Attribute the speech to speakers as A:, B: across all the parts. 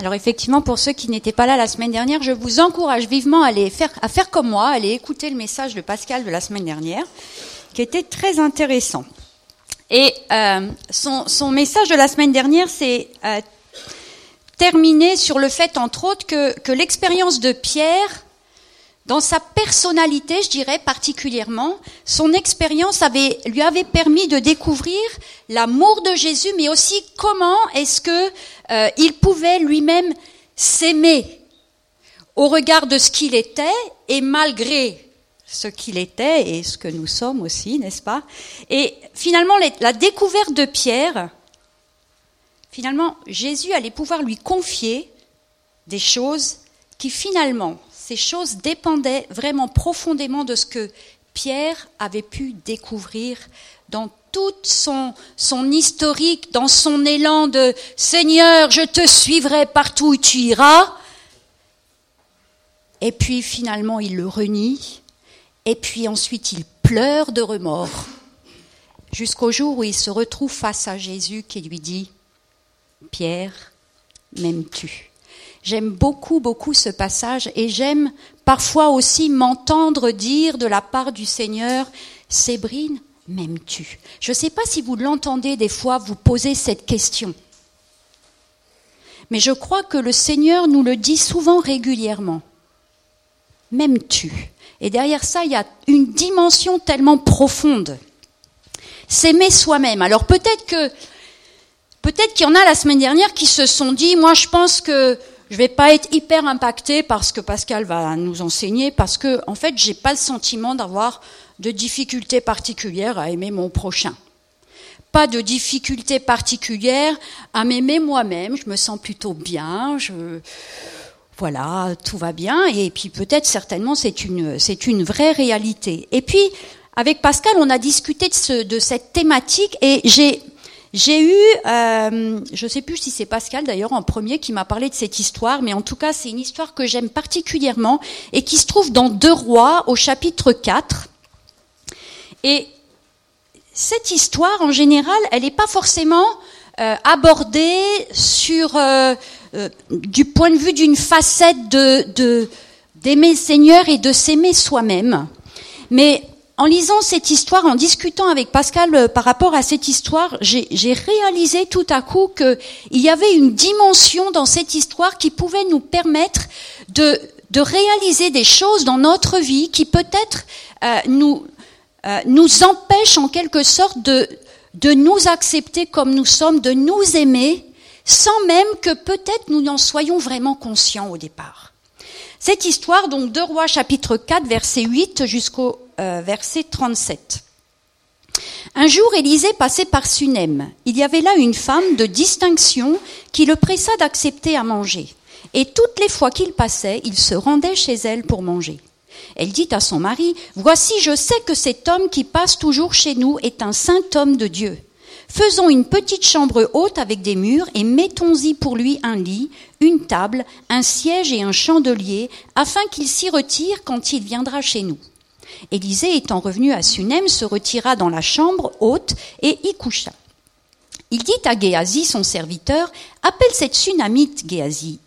A: Alors effectivement, pour ceux qui n'étaient pas là la semaine dernière, je vous encourage vivement à, aller faire, à faire comme moi, à aller écouter le message de Pascal de la semaine dernière, qui était très intéressant. Et euh, son, message de la semaine dernière s'est euh, terminé sur le fait, entre autres, que l'expérience de Pierre dans sa personnalité, je dirais particulièrement, son expérience lui avait permis de découvrir l'amour de Jésus, mais aussi comment est-ce que euh, il pouvait lui-même s'aimer. Au regard de ce qu'il était et malgré ce qu'il était et ce que nous sommes aussi, n'est-ce pas? Et finalement, la découverte de Pierre, finalement, Jésus allait pouvoir lui confier des choses qui finalement ces choses dépendaient vraiment profondément de ce que Pierre avait pu découvrir dans tout son, son historique, dans son élan de Seigneur, je te suivrai partout où tu iras. Et puis finalement, il le renie. Et puis ensuite, il pleure de remords. Jusqu'au jour où il se retrouve face à Jésus qui lui dit, Pierre, m'aimes-tu? J'aime beaucoup, beaucoup ce passage et j'aime parfois aussi m'entendre dire de la part du Seigneur, Sébrine, m'aimes-tu? Je ne sais pas si vous l'entendez des fois vous poser cette question. Mais je crois que le Seigneur nous le dit souvent régulièrement. M'aimes-tu? Et derrière ça, il y a une dimension tellement profonde. S'aimer soi-même. Alors peut-être que peut-être qu'il y en a la semaine dernière qui se sont dit, moi je pense que je vais pas être hyper impactée parce que Pascal va nous enseigner, parce que en fait, j'ai pas le sentiment d'avoir de difficultés particulières à aimer mon prochain. Pas de difficultés particulières à m'aimer moi-même. Je me sens plutôt bien. Je, voilà, tout va bien. Et puis peut-être, certainement, c'est une, c'est une vraie réalité. Et puis, avec Pascal, on a discuté de, ce, de cette thématique et j'ai, j'ai eu, euh, je ne sais plus si c'est Pascal d'ailleurs en premier qui m'a parlé de cette histoire, mais en tout cas c'est une histoire que j'aime particulièrement et qui se trouve dans Deux Rois au chapitre 4. Et cette histoire en général, elle n'est pas forcément euh, abordée sur euh, euh, du point de vue d'une facette de d'aimer le Seigneur et de s'aimer soi-même. Mais en lisant cette histoire, en discutant avec Pascal euh, par rapport à cette histoire, j'ai réalisé tout à coup qu'il y avait une dimension dans cette histoire qui pouvait nous permettre de, réaliser des choses dans notre vie qui peut-être euh, nous, euh, empêchent en quelque sorte de, de nous accepter comme nous sommes, de nous aimer, sans même que peut-être nous n'en soyons vraiment conscients au départ. Cette histoire, donc, de Rois chapitre 4, verset 8 jusqu'au euh, verset 37. Un jour, Élisée passait par Sunem. Il y avait là une femme de distinction qui le pressa d'accepter à manger. Et toutes les fois qu'il passait, il se rendait chez elle pour manger. Elle dit à son mari, Voici, je sais que cet homme qui passe toujours chez nous est un saint homme de Dieu. Faisons une petite chambre haute avec des murs et mettons-y pour lui un lit, une table, un siège et un chandelier, afin qu'il s'y retire quand il viendra chez nous. Élisée, étant revenu à Sunem, se retira dans la chambre haute et y coucha. Il dit à Géasi, son serviteur, Appelle cette Sunamite, Géasi.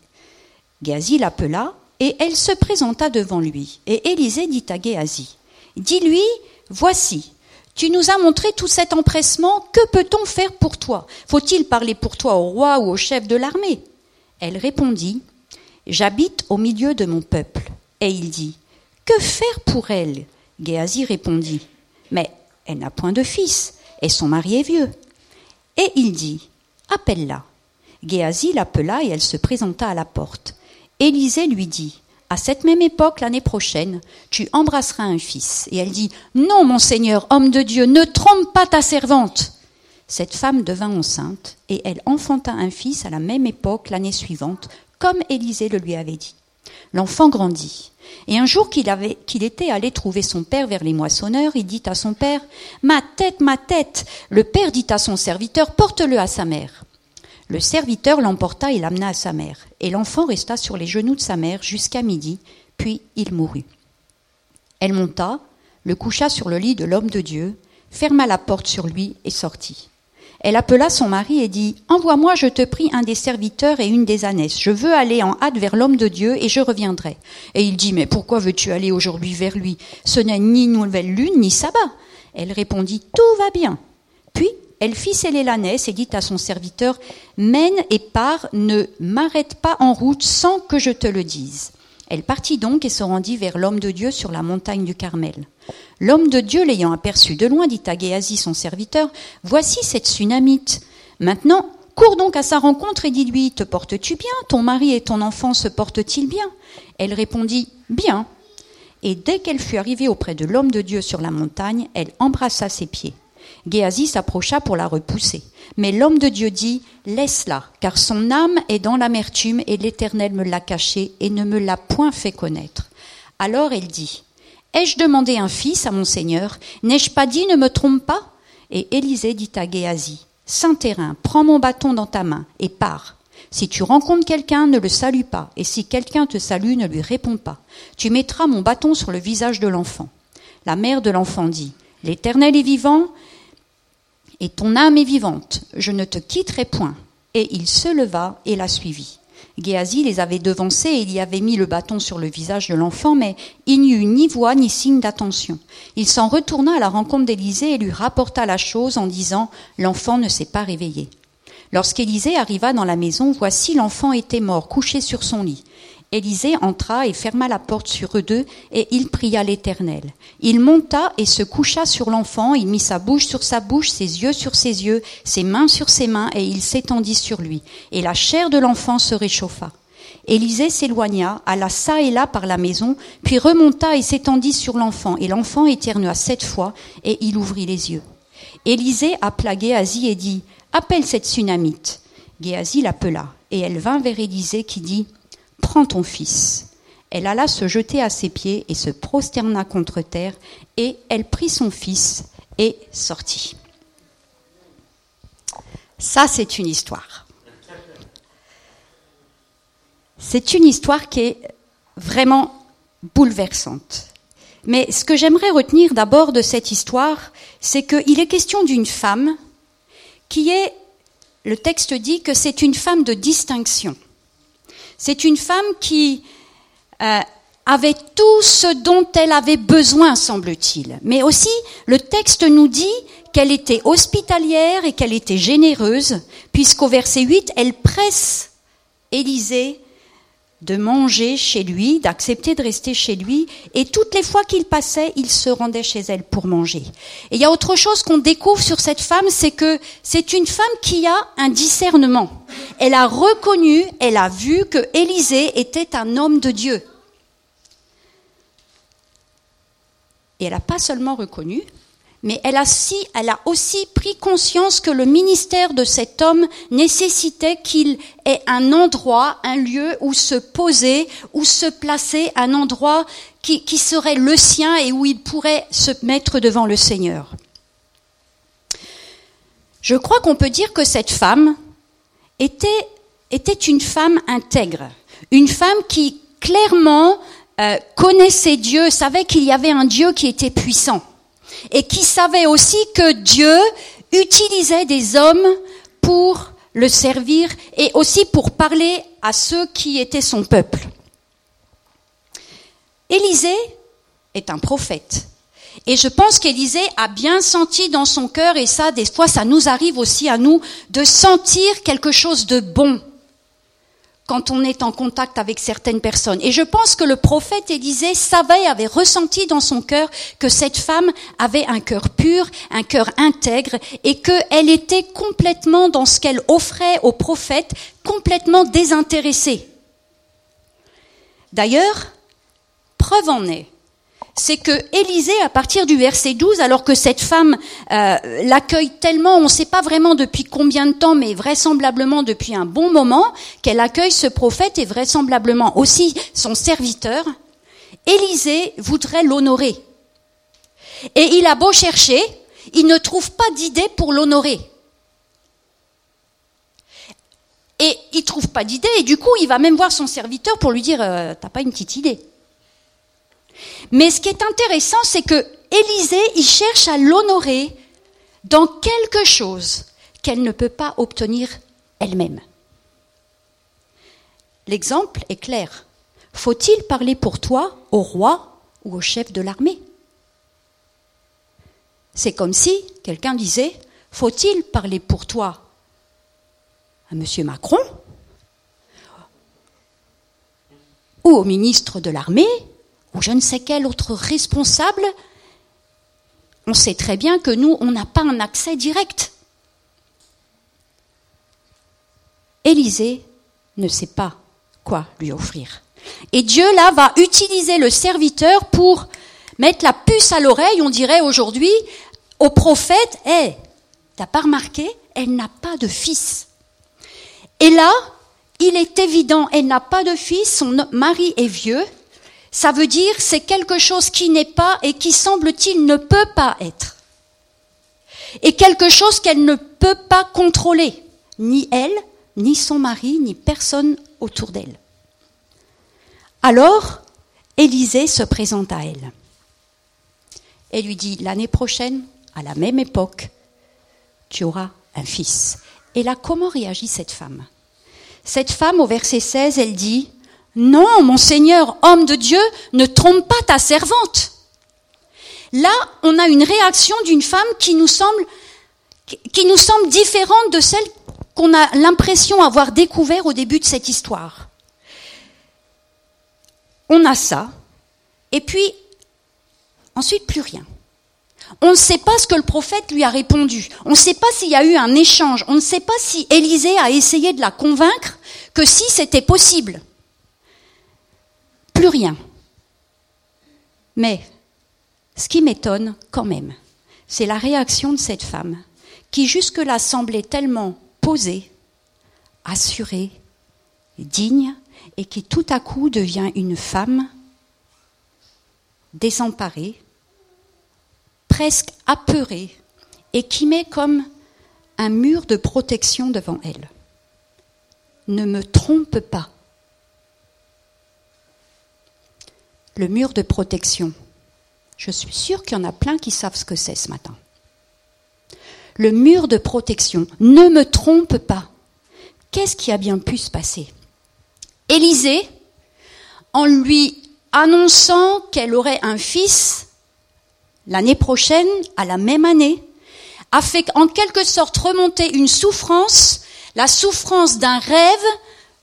A: Géasi l'appela, et elle se présenta devant lui. Et Élisée dit à Géasi, Dis-lui, voici, tu nous as montré tout cet empressement, que peut-on faire pour toi? Faut-il parler pour toi au roi ou au chef de l'armée? Elle répondit, J'habite au milieu de mon peuple. Et il dit, Que faire pour elle? Géasi répondit Mais elle n'a point de fils, et son mari est vieux. Et il dit Appelle-la. Géasi l'appela et elle se présenta à la porte. Élisée lui dit À cette même époque, l'année prochaine, tu embrasseras un fils. Et elle dit Non, mon Seigneur, homme de Dieu, ne trompe pas ta servante. Cette femme devint enceinte, et elle enfanta un fils à la même époque l'année suivante, comme Élisée le lui avait dit. L'enfant grandit. Et un jour qu'il, qu'il était allé trouver son père vers les moissonneurs, il dit à son père, Ma tête, ma tête. Le père dit à son serviteur, Porte-le à sa mère. Le serviteur l'emporta et l'amena à sa mère. Et l'enfant resta sur les genoux de sa mère jusqu'à midi, puis il mourut. Elle monta, le coucha sur le lit de l'homme de Dieu, ferma la porte sur lui et sortit. Elle appela son mari et dit Envoie-moi, je te prie, un des serviteurs et une des ânesses. Je veux aller en hâte vers l'homme de Dieu et je reviendrai. Et il dit Mais pourquoi veux-tu aller aujourd'hui vers lui? Ce n'est ni nouvelle lune ni sabbat. Elle répondit Tout va bien. Puis elle fit sceller l'ânesse et dit à son serviteur Mène et pars, ne m'arrête pas en route sans que je te le dise. Elle partit donc et se rendit vers l'homme de Dieu sur la montagne du Carmel. L'homme de Dieu, l'ayant aperçu de loin, dit à Géasi, son serviteur, Voici cette Sunamite. Maintenant, cours donc à sa rencontre et dis-lui, Te portes-tu bien? Ton mari et ton enfant se portent-ils bien? Elle répondit, Bien. Et dès qu'elle fut arrivée auprès de l'homme de Dieu sur la montagne, elle embrassa ses pieds. Géasi s'approcha pour la repousser. Mais l'homme de Dieu dit, Laisse-la, car son âme est dans l'amertume et l'Éternel me l'a cachée et ne me l'a point fait connaître. Alors elle dit, Ai-je demandé un fils à mon Seigneur? N'ai-je pas dit, ne me trompe pas? Et Élisée dit à Géasi, Saint-Terrain, prends mon bâton dans ta main et pars. Si tu rencontres quelqu'un, ne le salue pas, et si quelqu'un te salue, ne lui réponds pas. Tu mettras mon bâton sur le visage de l'enfant. La mère de l'enfant dit, L'Éternel est vivant, et ton âme est vivante, je ne te quitterai point. Et il se leva et la suivit. Géasi les avait devancés et il y avait mis le bâton sur le visage de l'enfant, mais il n'y eut ni voix ni signe d'attention. Il s'en retourna à la rencontre d'Élisée et lui rapporta la chose en disant L'enfant ne s'est pas réveillé. Lorsqu'Élisée arriva dans la maison, voici l'enfant était mort, couché sur son lit. Élisée entra et ferma la porte sur eux deux, et il pria l'Éternel. Il monta et se coucha sur l'enfant, il mit sa bouche sur sa bouche, ses yeux sur ses yeux, ses mains sur ses mains, et il s'étendit sur lui. Et la chair de l'enfant se réchauffa. Élisée s'éloigna, alla çà et là par la maison, puis remonta et s'étendit sur l'enfant, et l'enfant éternua sept fois, et il ouvrit les yeux. Élisée appela Géasi et dit, Appelle cette Sunamite. Géasi l'appela, et elle vint vers Élisée qui dit, Prends ton fils. Elle alla se jeter à ses pieds et se prosterna contre terre, et elle prit son fils et sortit. Ça, c'est une histoire. C'est une histoire qui est vraiment bouleversante. Mais ce que j'aimerais retenir d'abord de cette histoire, c'est qu'il est question d'une femme qui est, le texte dit que c'est une femme de distinction. C'est une femme qui euh, avait tout ce dont elle avait besoin, semble-t-il. Mais aussi, le texte nous dit qu'elle était hospitalière et qu'elle était généreuse, puisqu'au verset 8, elle presse Élisée de manger chez lui, d'accepter de rester chez lui, et toutes les fois qu'il passait, il se rendait chez elle pour manger. Et il y a autre chose qu'on découvre sur cette femme, c'est que c'est une femme qui a un discernement. Elle a reconnu, elle a vu que Élisée était un homme de Dieu. Et elle n'a pas seulement reconnu, mais elle a, aussi pris conscience que le ministère de cet homme nécessitait qu'il ait un endroit, un lieu où se poser, où se placer, un endroit qui, serait le sien et où il pourrait se mettre devant le Seigneur. Je crois qu'on peut dire que cette femme était, était une femme intègre, une femme qui clairement euh, connaissait Dieu, savait qu'il y avait un Dieu qui était puissant et qui savait aussi que Dieu utilisait des hommes pour le servir et aussi pour parler à ceux qui étaient son peuple. Élisée est un prophète. Et je pense qu'Élisée a bien senti dans son cœur, et ça, des fois, ça nous arrive aussi à nous, de sentir quelque chose de bon quand on est en contact avec certaines personnes. Et je pense que le prophète Élisée savait, avait ressenti dans son cœur que cette femme avait un cœur pur, un cœur intègre, et qu'elle était complètement dans ce qu'elle offrait au prophète, complètement désintéressée. D'ailleurs, preuve en est c'est que Élisée, à partir du verset 12, alors que cette femme euh, l'accueille tellement, on ne sait pas vraiment depuis combien de temps, mais vraisemblablement depuis un bon moment, qu'elle accueille ce prophète et vraisemblablement aussi son serviteur, Élisée voudrait l'honorer. Et il a beau chercher, il ne trouve pas d'idée pour l'honorer. Et il trouve pas d'idée, et du coup, il va même voir son serviteur pour lui dire, euh, t'as pas une petite idée mais ce qui est intéressant, c'est que Élisée, il cherche à l'honorer dans quelque chose qu'elle ne peut pas obtenir elle-même. L'exemple est clair. Faut-il parler pour toi au roi ou au chef de l'armée? C'est comme si quelqu'un disait Faut-il parler pour toi à M. Macron ou au ministre de l'armée ou je ne sais quel autre responsable On sait très bien que nous, on n'a pas un accès direct. Élisée ne sait pas quoi lui offrir. Et Dieu, là, va utiliser le serviteur pour mettre la puce à l'oreille, on dirait aujourd'hui, au prophète, hé, hey, t'as pas remarqué, elle n'a pas de fils. Et là, il est évident, elle n'a pas de fils, son mari est vieux, ça veut dire c'est quelque chose qui n'est pas et qui semble-t-il ne peut pas être. Et quelque chose qu'elle ne peut pas contrôler, ni elle, ni son mari, ni personne autour d'elle. Alors, Élisée se présente à elle et lui dit, l'année prochaine, à la même époque, tu auras un fils. Et là, comment réagit cette femme? Cette femme, au verset 16, elle dit, non, mon Seigneur, homme de Dieu, ne trompe pas ta servante. Là, on a une réaction d'une femme qui nous semble, qui nous semble différente de celle qu'on a l'impression avoir découvert au début de cette histoire on a ça, et puis ensuite plus rien. On ne sait pas ce que le prophète lui a répondu. On ne sait pas s'il y a eu un échange. On ne sait pas si Élisée a essayé de la convaincre que si c'était possible. Plus rien. Mais ce qui m'étonne quand même, c'est la réaction de cette femme qui jusque-là semblait tellement posée, assurée, digne, et qui tout à coup devient une femme désemparée, presque apeurée, et qui met comme un mur de protection devant elle. Ne me trompe pas. Le mur de protection. Je suis sûre qu'il y en a plein qui savent ce que c'est ce matin. Le mur de protection. Ne me trompe pas. Qu'est-ce qui a bien pu se passer? Élisée, en lui annonçant qu'elle aurait un fils l'année prochaine, à la même année, a fait en quelque sorte remonter une souffrance, la souffrance d'un rêve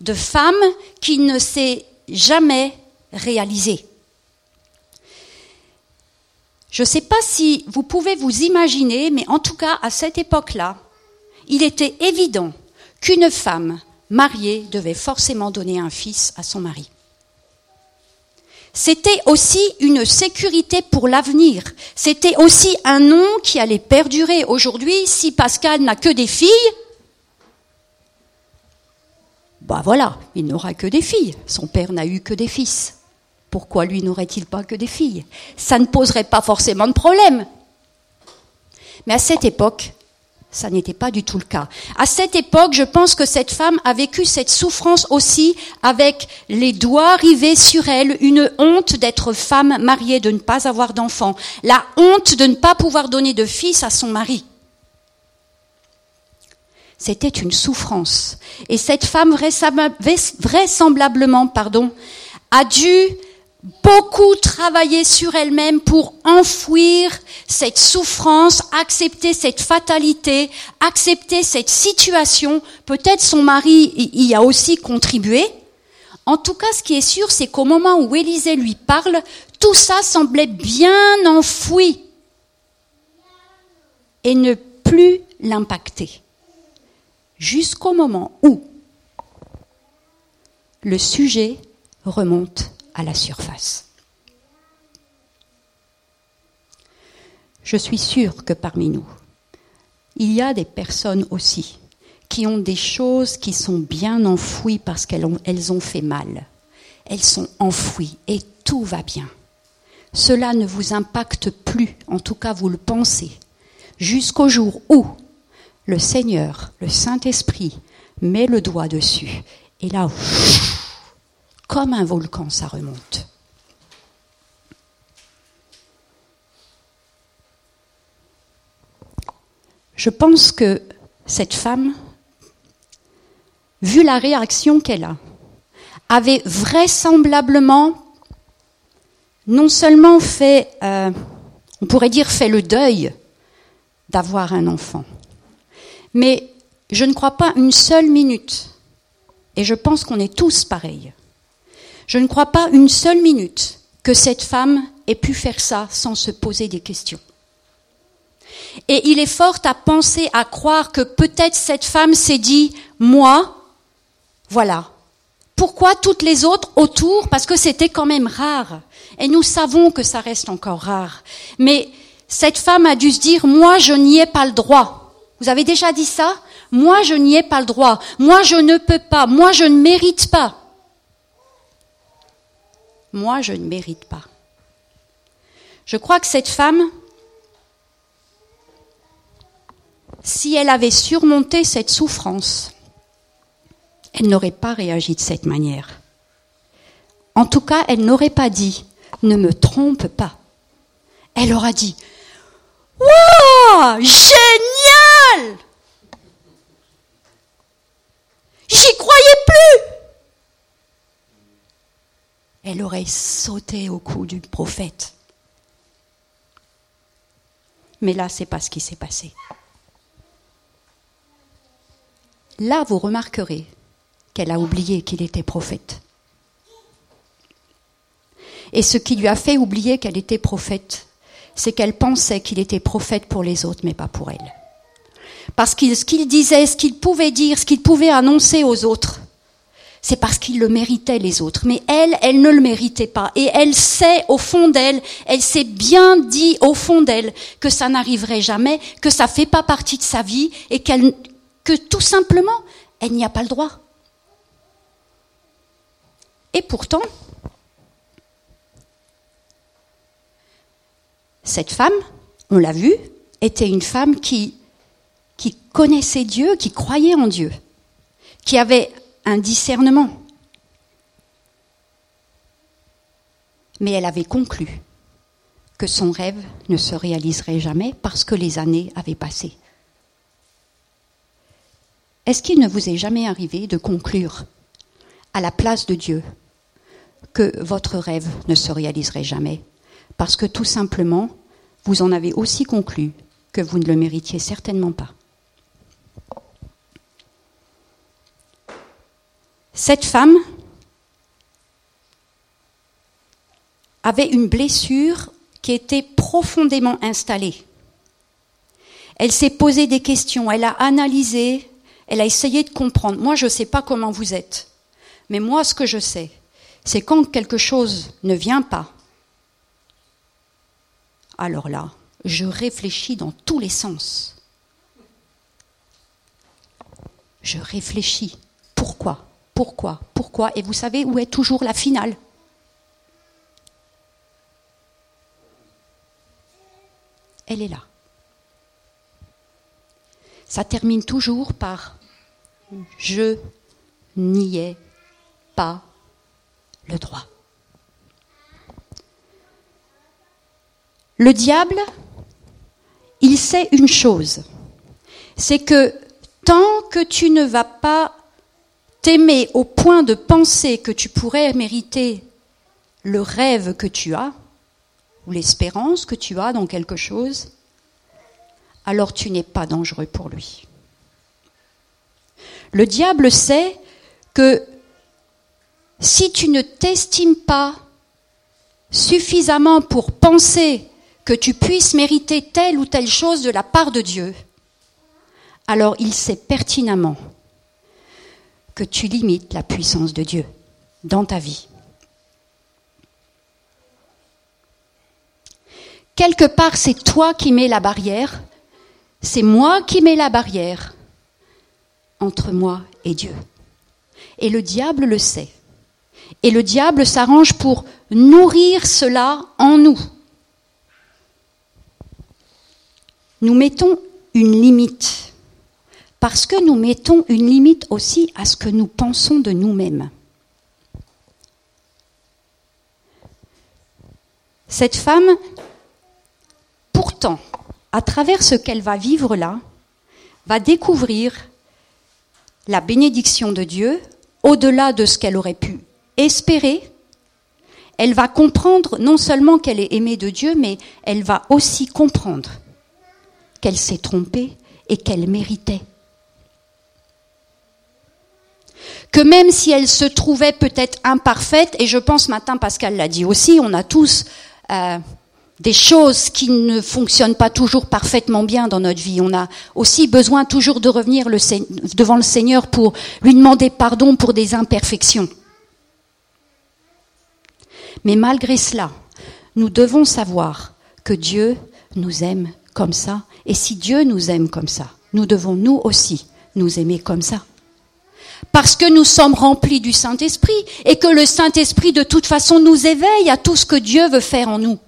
A: de femme qui ne s'est jamais réalisé. Je ne sais pas si vous pouvez vous imaginer, mais en tout cas, à cette époque-là, il était évident qu'une femme mariée devait forcément donner un fils à son mari. C'était aussi une sécurité pour l'avenir. C'était aussi un nom qui allait perdurer. Aujourd'hui, si Pascal n'a que des filles, bah voilà, il n'aura que des filles. Son père n'a eu que des fils. Pourquoi lui n'aurait-il pas que des filles? Ça ne poserait pas forcément de problème. Mais à cette époque, ça n'était pas du tout le cas. À cette époque, je pense que cette femme a vécu cette souffrance aussi avec les doigts rivés sur elle, une honte d'être femme mariée, de ne pas avoir d'enfant, la honte de ne pas pouvoir donner de fils à son mari. C'était une souffrance. Et cette femme vraisemblablement, pardon, a dû beaucoup travailler sur elle-même pour enfouir cette souffrance, accepter cette fatalité, accepter cette situation. Peut-être son mari y a aussi contribué. En tout cas, ce qui est sûr, c'est qu'au moment où Élisée lui parle, tout ça semblait bien enfoui et ne plus l'impacter. Jusqu'au moment où le sujet remonte la surface. Je suis sûre que parmi nous, il y a des personnes aussi qui ont des choses qui sont bien enfouies parce qu'elles ont, elles ont fait mal. Elles sont enfouies et tout va bien. Cela ne vous impacte plus, en tout cas vous le pensez, jusqu'au jour où le Seigneur, le Saint-Esprit, met le doigt dessus. Et là, comme un volcan, ça remonte. Je pense que cette femme, vu la réaction qu'elle a, avait vraisemblablement non seulement fait, euh, on pourrait dire, fait le deuil d'avoir un enfant, mais je ne crois pas une seule minute, et je pense qu'on est tous pareils, je ne crois pas une seule minute que cette femme ait pu faire ça sans se poser des questions. Et il est fort à penser, à croire que peut-être cette femme s'est dit, moi, voilà. Pourquoi toutes les autres autour? Parce que c'était quand même rare. Et nous savons que ça reste encore rare. Mais cette femme a dû se dire, moi, je n'y ai pas le droit. Vous avez déjà dit ça? Moi, je n'y ai pas le droit. Moi, je ne peux pas. Moi, je ne mérite pas. Moi, je ne mérite pas. Je crois que cette femme, si elle avait surmonté cette souffrance, elle n'aurait pas réagi de cette manière. En tout cas, elle n'aurait pas dit ne me trompe pas. Elle aura dit Waouh Génial J'y croyais plus Elle aurait sauté au cou du prophète. Mais là, c'est pas ce qui s'est passé. Là, vous remarquerez qu'elle a oublié qu'il était prophète. Et ce qui lui a fait oublier qu'elle était prophète, c'est qu'elle pensait qu'il était prophète pour les autres, mais pas pour elle. Parce que ce qu'il disait, ce qu'il pouvait dire, ce qu'il pouvait annoncer aux autres, c'est parce qu'il le méritait les autres. Mais elle, elle ne le méritait pas. Et elle sait au fond d'elle, elle s'est bien dit au fond d'elle que ça n'arriverait jamais, que ça fait pas partie de sa vie et qu'elle, que tout simplement, elle n'y a pas le droit. Et pourtant, cette femme, on l'a vu, était une femme qui, qui connaissait Dieu, qui croyait en Dieu, qui avait un discernement. Mais elle avait conclu que son rêve ne se réaliserait jamais parce que les années avaient passé. Est-ce qu'il ne vous est jamais arrivé de conclure à la place de Dieu que votre rêve ne se réaliserait jamais Parce que tout simplement, vous en avez aussi conclu que vous ne le méritiez certainement pas? Cette femme avait une blessure qui était profondément installée. Elle s'est posé des questions, elle a analysé, elle a essayé de comprendre. Moi, je ne sais pas comment vous êtes, mais moi, ce que je sais, c'est quand quelque chose ne vient pas, alors là, je réfléchis dans tous les sens. Je réfléchis. Pourquoi? Pourquoi Pourquoi Et vous savez où est toujours la finale Elle est là. Ça termine toujours par je n'y ai pas le droit. Le diable, il sait une chose, c'est que tant que tu ne vas pas t'aimer au point de penser que tu pourrais mériter le rêve que tu as, ou l'espérance que tu as dans quelque chose, alors tu n'es pas dangereux pour lui. Le diable sait que si tu ne t'estimes pas suffisamment pour penser que tu puisses mériter telle ou telle chose de la part de Dieu, alors il sait pertinemment que tu limites la puissance de Dieu dans ta vie. Quelque part, c'est toi qui mets la barrière, c'est moi qui mets la barrière entre moi et Dieu. Et le diable le sait. Et le diable s'arrange pour nourrir cela en nous. Nous mettons une limite, parce que nous mettons une limite aussi à ce que nous pensons de nous-mêmes. Cette femme, pourtant, à travers ce qu'elle va vivre là, va découvrir la bénédiction de Dieu au-delà de ce qu'elle aurait pu espérer. Elle va comprendre non seulement qu'elle est aimée de Dieu, mais elle va aussi comprendre qu'elle s'est trompée et qu'elle méritait. Que même si elle se trouvait peut-être imparfaite, et je pense matin Pascal l'a dit aussi, on a tous euh, des choses qui ne fonctionnent pas toujours parfaitement bien dans notre vie. On a aussi besoin toujours de revenir devant le Seigneur pour lui demander pardon pour des imperfections. Mais malgré cela, nous devons savoir que Dieu nous aime comme ça. Et si Dieu nous aime comme ça, nous devons nous aussi nous aimer comme ça. Parce que nous sommes remplis du Saint-Esprit et que le Saint-Esprit de toute façon nous éveille à tout ce que Dieu veut faire en nous.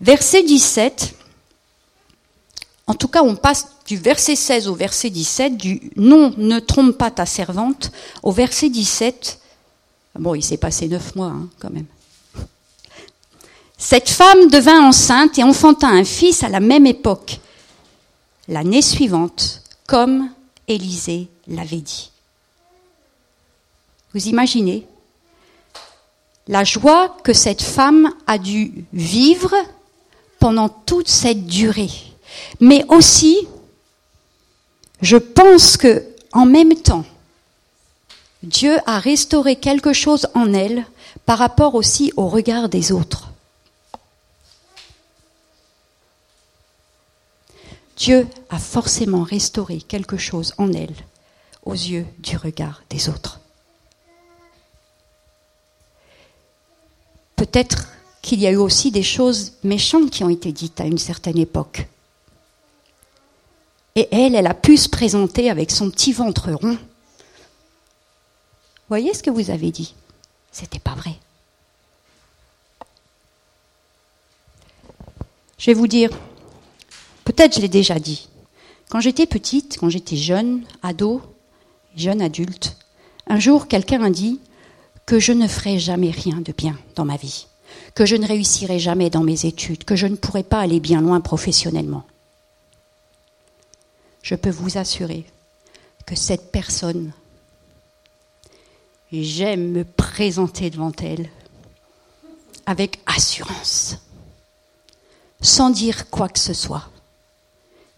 A: Verset 17, en tout cas on passe du verset 16 au verset 17, du non, ne trompe pas ta servante, au verset 17, bon il s'est passé neuf mois hein, quand même. Cette femme devint enceinte et enfanta un fils à la même époque, l'année suivante, comme Élisée l'avait dit. Vous imaginez la joie que cette femme a dû vivre pendant toute cette durée. Mais aussi, je pense que en même temps, Dieu a restauré quelque chose en elle par rapport aussi au regard des autres. Dieu a forcément restauré quelque chose en elle aux yeux du regard des autres. Peut-être qu'il y a eu aussi des choses méchantes qui ont été dites à une certaine époque. Et elle, elle a pu se présenter avec son petit ventre rond. Voyez ce que vous avez dit C'était pas vrai. Je vais vous dire, peut-être je l'ai déjà dit. Quand j'étais petite, quand j'étais jeune, ado, jeune adulte, un jour quelqu'un a dit que je ne ferai jamais rien de bien dans ma vie que je ne réussirai jamais dans mes études, que je ne pourrai pas aller bien loin professionnellement. Je peux vous assurer que cette personne, j'aime me présenter devant elle avec assurance, sans dire quoi que ce soit,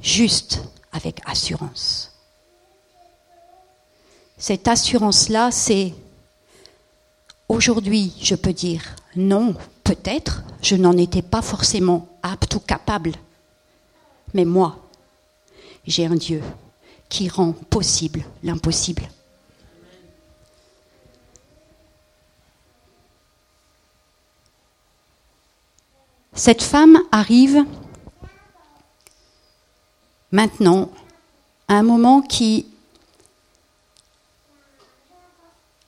A: juste avec assurance. Cette assurance-là, c'est Aujourd'hui, je peux dire non, peut-être, je n'en étais pas forcément apte ou capable. Mais moi, j'ai un Dieu qui rend possible l'impossible. Cette femme arrive maintenant un moment qui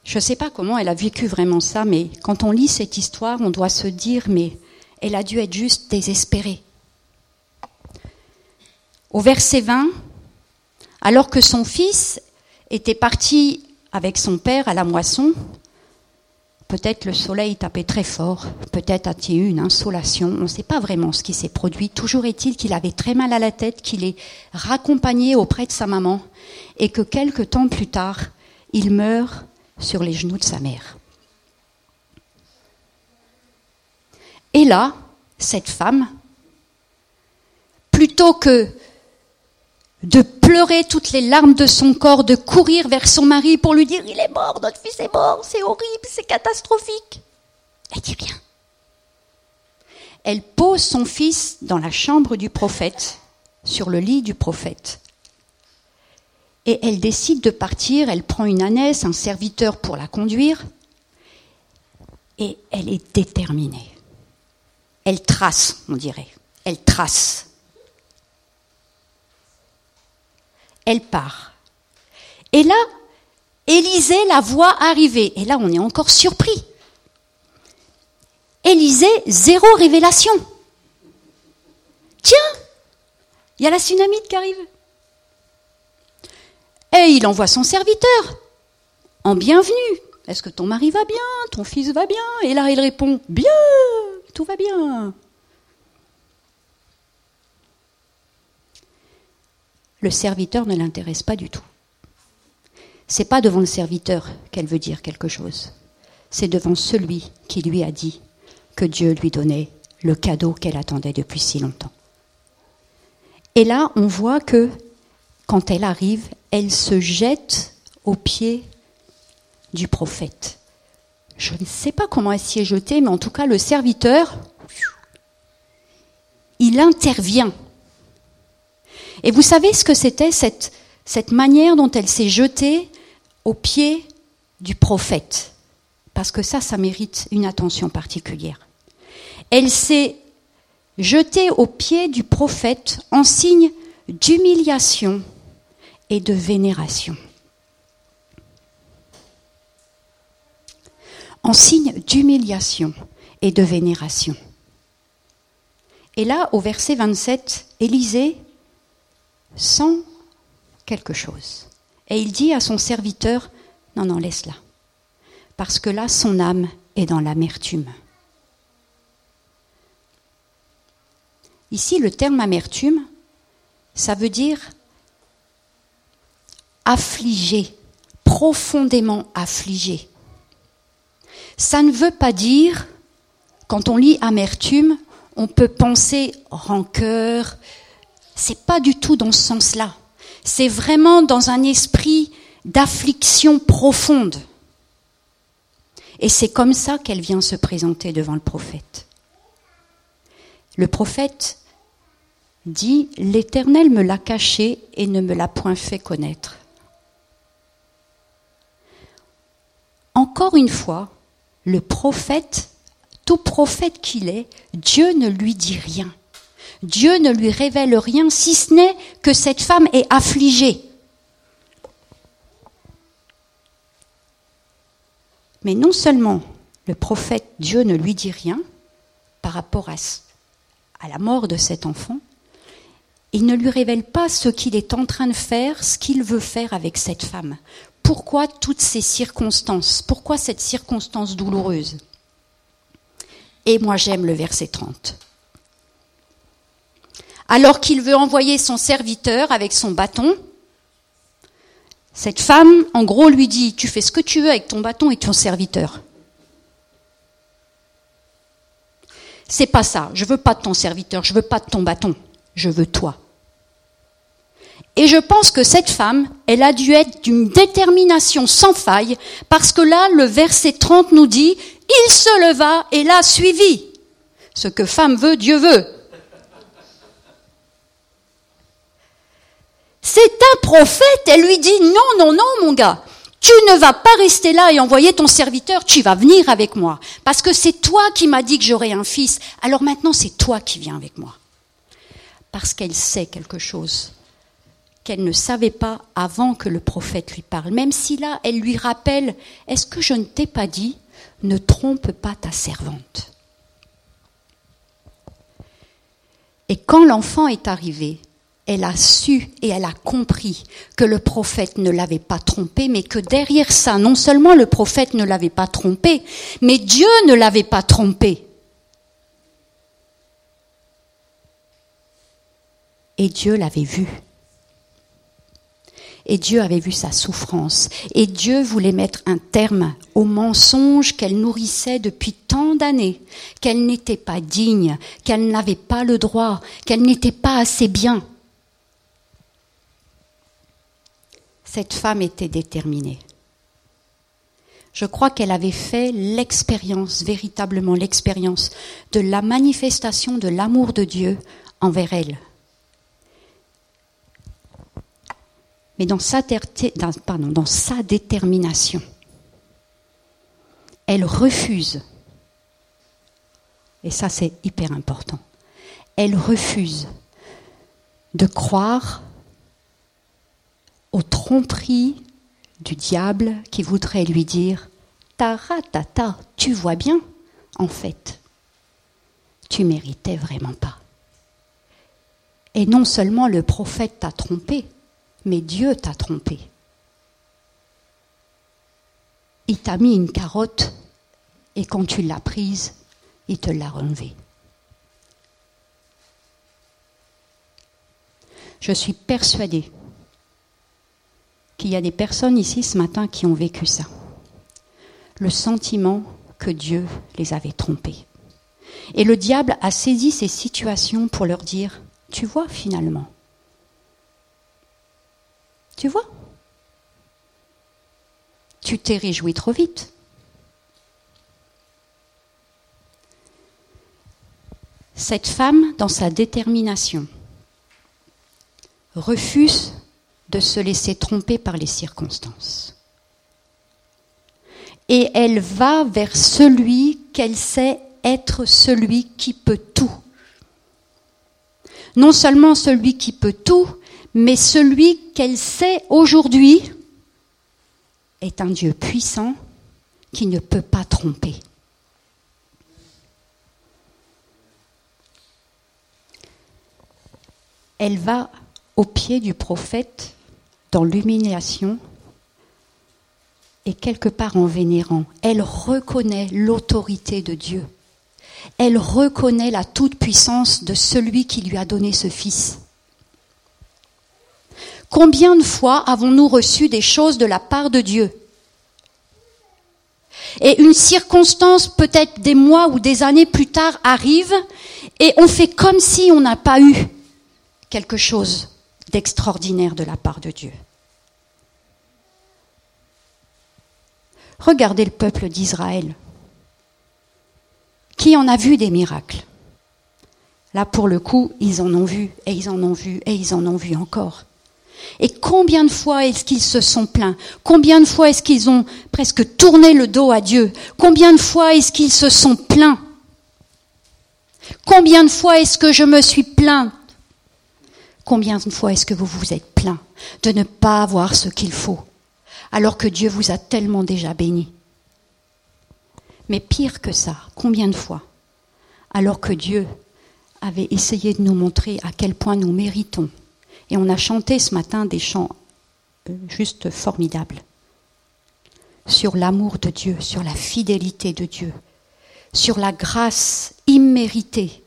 A: Je ne sais pas comment elle a vécu vraiment ça, mais quand on lit cette histoire, on doit se dire, mais elle a dû être juste désespérée. Au verset 20, alors que son fils était parti avec son père à la moisson, peut-être le soleil tapait très fort, peut-être a-t-il eu une insolation, on ne sait pas vraiment ce qui s'est produit. Toujours est-il qu'il avait très mal à la tête, qu'il est raccompagné auprès de sa maman, et que quelque temps plus tard, il meurt sur les genoux de sa mère. Et là, cette femme, plutôt que de pleurer toutes les larmes de son corps, de courir vers son mari pour lui dire il est mort, notre fils est mort, c'est horrible, c'est catastrophique. Elle dit rien. Elle pose son fils dans la chambre du prophète, sur le lit du prophète et elle décide de partir, elle prend une ânesse, un serviteur pour la conduire, et elle est déterminée. Elle trace, on dirait, elle trace. Elle part. Et là, Élisée la voit arriver, et là on est encore surpris. Élisée, zéro révélation. Tiens, il y a la tsunamite qui arrive. Et il envoie son serviteur en bienvenue. Est-ce que ton mari va bien? Ton fils va bien? Et là, il répond Bien, tout va bien. Le serviteur ne l'intéresse pas du tout. C'est pas devant le serviteur qu'elle veut dire quelque chose. C'est devant celui qui lui a dit que Dieu lui donnait le cadeau qu'elle attendait depuis si longtemps. Et là, on voit que quand elle arrive, elle se jette aux pieds du prophète. Je ne sais pas comment elle s'y est jetée, mais en tout cas, le serviteur, il intervient. Et vous savez ce que c'était cette, manière dont elle s'est jetée aux pieds du prophète? Parce que ça, ça mérite une attention particulière. Elle s'est jetée aux pieds du prophète en signe d'humiliation et de vénération. En signe d'humiliation et de vénération. Et là, au verset 27, Élisée sent quelque chose. Et il dit à son serviteur, non, non, laisse-la. Parce que là, son âme est dans l'amertume. Ici, le terme amertume, ça veut dire affligé, profondément affligé. Ça ne veut pas dire, quand on lit amertume, on peut penser rancœur. C'est pas du tout dans ce sens-là. C'est vraiment dans un esprit d'affliction profonde. Et c'est comme ça qu'elle vient se présenter devant le prophète. Le prophète dit, L'Éternel me l'a caché et ne me l'a point fait connaître. Encore une fois, le prophète, tout prophète qu'il est, Dieu ne lui dit rien. Dieu ne lui révèle rien, si ce n'est que cette femme est affligée. Mais non seulement le prophète, Dieu ne lui dit rien par rapport à, la mort de cet enfant, il ne lui révèle pas ce qu'il est en train de faire, ce qu'il veut faire avec cette femme. Pourquoi toutes ces circonstances? Pourquoi cette circonstance douloureuse? Et moi j'aime le verset 30. Alors qu'il veut envoyer son serviteur avec son bâton, cette femme, en gros, lui dit, tu fais ce que tu veux avec ton bâton et ton serviteur. C'est pas ça. Je veux pas de ton serviteur, je veux pas de ton bâton. Je veux toi. Et je pense que cette femme, elle a dû être d'une détermination sans faille, parce que là, le verset 30 nous dit, il se leva et l'a suivi. Ce que femme veut, Dieu veut. C'est un prophète, elle lui dit, non, non, non, mon gars, tu ne vas pas rester là et envoyer ton serviteur, tu vas venir avec moi. Parce que c'est toi qui m'as dit que j'aurais un fils, alors maintenant c'est toi qui viens avec moi. Parce qu'elle sait quelque chose qu'elle ne savait pas avant que le prophète lui parle. Même si là, elle lui rappelle, est-ce que je ne t'ai pas dit, ne trompe pas ta servante. Et quand l'enfant est arrivé, elle a su et elle a compris que le prophète ne l'avait pas trompé, mais que derrière ça, non seulement le prophète ne l'avait pas trompé, mais Dieu ne l'avait pas trompé. Et Dieu l'avait vu. Et Dieu avait vu sa souffrance. Et Dieu voulait mettre un terme au mensonge qu'elle nourrissait depuis tant d'années, qu'elle n'était pas digne, qu'elle n'avait pas le droit, qu'elle n'était pas assez bien. Cette femme était déterminée. Je crois qu'elle avait fait l'expérience, véritablement l'expérience de la manifestation de l'amour de Dieu envers elle. mais dans sa, détermination. Elle refuse, et ça c'est hyper important, elle refuse de croire aux tromperies du diable qui voudrait lui dire Taratata, tu vois bien, en fait, tu méritais vraiment pas. Et non seulement le prophète t'a trompé, mais Dieu t'a trompé. Il t'a mis une carotte et quand tu l'as prise, il te l'a enlevée. Je suis persuadée qu'il y a des personnes ici ce matin qui ont vécu ça. Le sentiment que Dieu les avait trompés. Et le diable a saisi ces situations pour leur dire, tu vois finalement, tu vois, tu t'es réjoui trop vite. Cette femme, dans sa détermination, refuse de se laisser tromper par les circonstances. Et elle va vers celui qu'elle sait être celui qui peut tout. Non seulement celui qui peut tout, mais celui qu'elle sait aujourd'hui est un Dieu puissant qui ne peut pas tromper. Elle va au pied du prophète dans l'humiliation et quelque part en vénérant. Elle reconnaît l'autorité de Dieu. Elle reconnaît la toute-puissance de celui qui lui a donné ce Fils. Combien de fois avons-nous reçu des choses de la part de Dieu? Et une circonstance, peut-être des mois ou des années plus tard, arrive et on fait comme si on n'a pas eu quelque chose d'extraordinaire de la part de Dieu. Regardez le peuple d'Israël. Qui en a vu des miracles? Là, pour le coup, ils en ont vu, et ils en ont vu, et ils en ont vu encore. Et combien de fois est-ce qu'ils se sont plaints? Combien de fois est-ce qu'ils ont presque tourné le dos à Dieu? Combien de fois est-ce qu'ils se sont plaints? Combien de fois est-ce que je me suis plaint? Combien de fois est-ce que vous vous êtes plaint de ne pas avoir ce qu'il faut, alors que Dieu vous a tellement déjà béni Mais pire que ça, combien de fois Alors que Dieu avait essayé de nous montrer à quel point nous méritons. Et on a chanté ce matin des chants euh, juste formidables sur l'amour de Dieu, sur la fidélité de Dieu, sur la grâce imméritée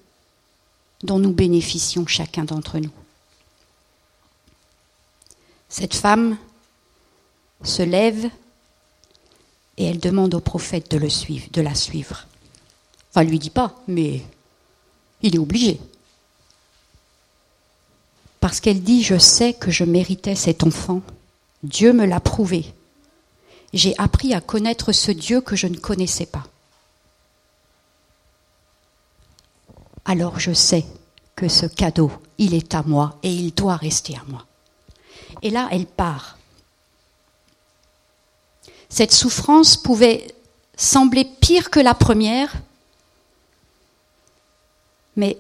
A: dont nous bénéficions chacun d'entre nous. Cette femme se lève et elle demande au prophète de, le suivre, de la suivre. Enfin, lui dit pas, mais il est obligé. Parce qu'elle dit, je sais que je méritais cet enfant. Dieu me l'a prouvé. J'ai appris à connaître ce Dieu que je ne connaissais pas. Alors je sais que ce cadeau, il est à moi et il doit rester à moi. Et là, elle part. Cette souffrance pouvait sembler pire que la première, mais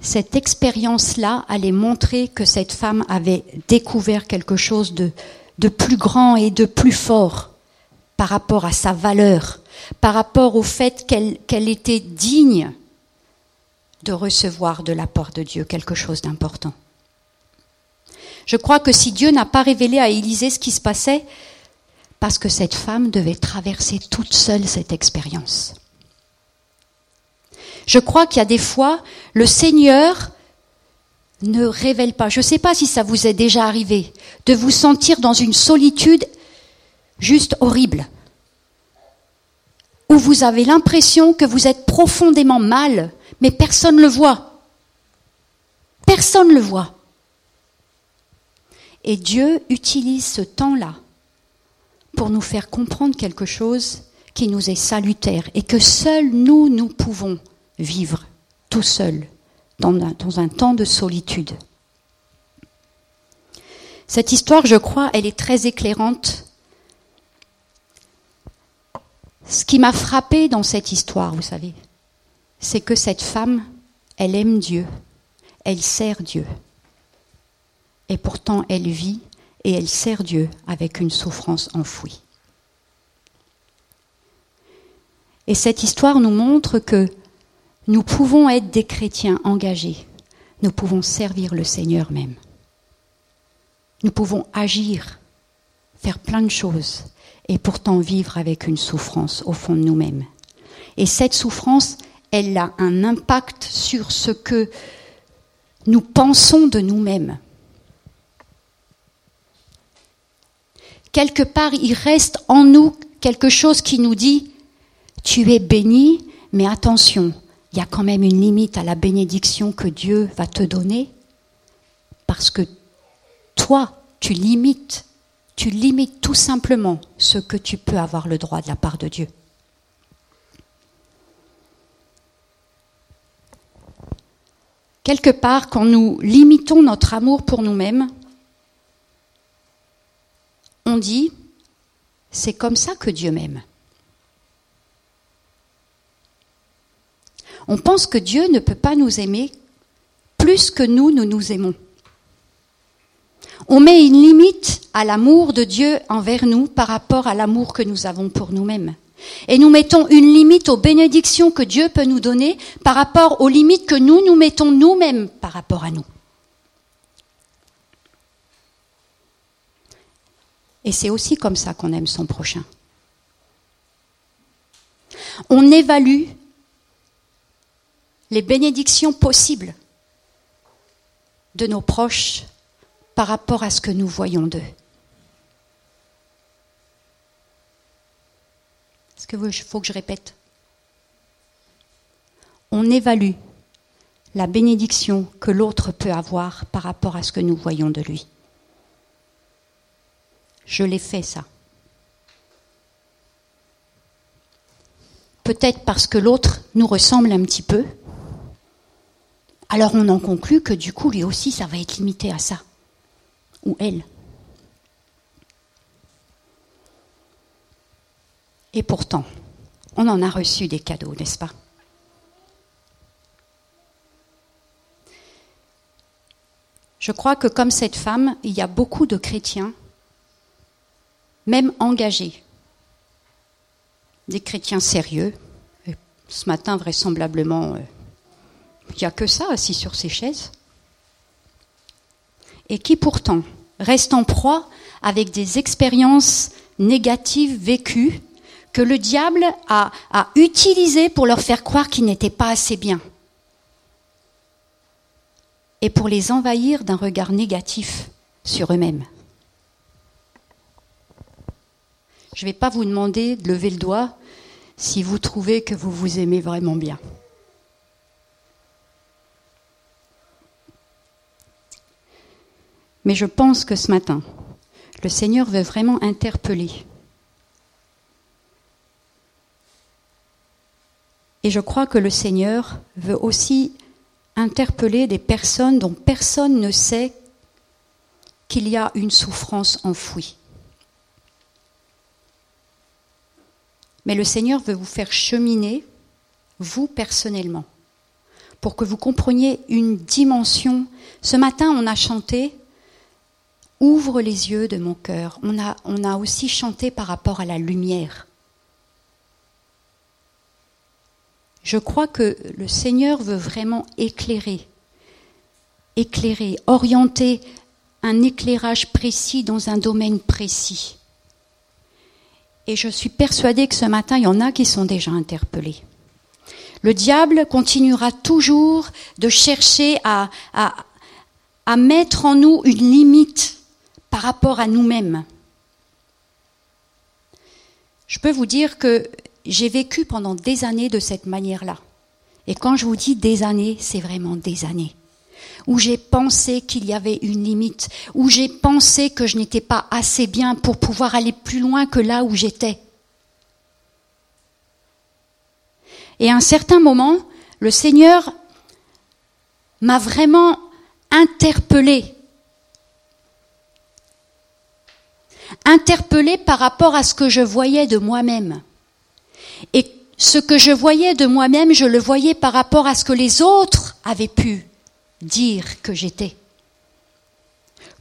A: cette expérience-là allait montrer que cette femme avait découvert quelque chose de, plus grand et de plus fort par rapport à sa valeur, par rapport au fait qu'elle qu'elle était digne de recevoir de la part de Dieu quelque chose d'important. Je crois que si Dieu n'a pas révélé à Élisée ce qui se passait, parce que cette femme devait traverser toute seule cette expérience. Je crois qu'il y a des fois, le Seigneur ne révèle pas. Je ne sais pas si ça vous est déjà arrivé, de vous sentir dans une solitude juste horrible, où vous avez l'impression que vous êtes profondément mal, mais personne ne le voit. Personne ne le voit. Et Dieu utilise ce temps-là pour nous faire comprendre quelque chose qui nous est salutaire et que seuls nous, nous pouvons vivre tout seuls dans dans un temps de solitude. Cette histoire, je crois, elle est très éclairante. Ce qui m'a frappé dans cette histoire, vous savez, c'est que cette femme, elle aime Dieu, elle sert Dieu et pourtant elle vit et elle sert Dieu avec une souffrance enfouie. Et cette histoire nous montre que nous pouvons être des chrétiens engagés, nous pouvons servir le Seigneur même, nous pouvons agir, faire plein de choses, et pourtant vivre avec une souffrance au fond de nous-mêmes. Et cette souffrance, elle a un impact sur ce que nous pensons de nous-mêmes. Quelque part, il reste en nous quelque chose qui nous dit, tu es béni, mais attention, il y a quand même une limite à la bénédiction que Dieu va te donner, parce que toi, tu limites, tu limites tout simplement ce que tu peux avoir le droit de la part de Dieu. Quelque part, quand nous limitons notre amour pour nous-mêmes, on dit, c'est comme ça que Dieu m'aime. On pense que Dieu ne peut pas nous aimer plus que nous, nous nous aimons. On met une limite à l'amour de Dieu envers nous par rapport à l'amour que nous avons pour nous-mêmes. Et nous mettons une limite aux bénédictions que Dieu peut nous donner par rapport aux limites que nous nous mettons nous-mêmes par rapport à nous. Et c'est aussi comme ça qu'on aime son prochain. On évalue les bénédictions possibles de nos proches par rapport à ce que nous voyons d'eux. Est-ce qu'il faut que je répète? On évalue la bénédiction que l'autre peut avoir par rapport à ce que nous voyons de lui. Je l'ai fait ça. Peut-être parce que l'autre nous ressemble un petit peu. Alors on en conclut que du coup, lui aussi, ça va être limité à ça. Ou elle. Et pourtant, on en a reçu des cadeaux, n'est-ce pas? Je crois que comme cette femme, il y a beaucoup de chrétiens même engagés. Des chrétiens sérieux. ce matin, vraisemblablement, euh, il n'y a que ça assis sur ces chaises. Et qui pourtant restent en proie avec des expériences négatives vécues que le diable a, a utilisées pour leur faire croire qu'ils n'étaient pas assez bien. Et pour les envahir d'un regard négatif sur eux-mêmes. Je ne vais pas vous demander de lever le doigt si vous trouvez que vous vous aimez vraiment bien. Mais je pense que ce matin, le Seigneur veut vraiment interpeller. Et je crois que le Seigneur veut aussi interpeller des personnes dont personne ne sait qu'il y a une souffrance enfouie. Mais le Seigneur veut vous faire cheminer, vous personnellement, pour que vous compreniez une dimension. Ce matin, on a chanté Ouvre les yeux de mon cœur. On a, on a aussi chanté par rapport à la lumière. Je crois que le Seigneur veut vraiment éclairer, éclairer, orienter un éclairage précis dans un domaine précis. Et je suis persuadée que ce matin, il y en a qui sont déjà interpellés. Le diable continuera toujours de chercher à, à, mettre en nous une limite par rapport à nous-mêmes. Je peux vous dire que j'ai vécu pendant des années de cette manière-là. Et quand je vous dis des années, c'est vraiment des années où j'ai pensé qu'il y avait une limite, où j'ai pensé que je n'étais pas assez bien pour pouvoir aller plus loin que là où j'étais. Et à un certain moment, le Seigneur m'a vraiment interpellé. Interpellé par rapport à ce que je voyais de moi-même. Et ce que je voyais de moi-même, je le voyais par rapport à ce que les autres avaient pu dire que j'étais.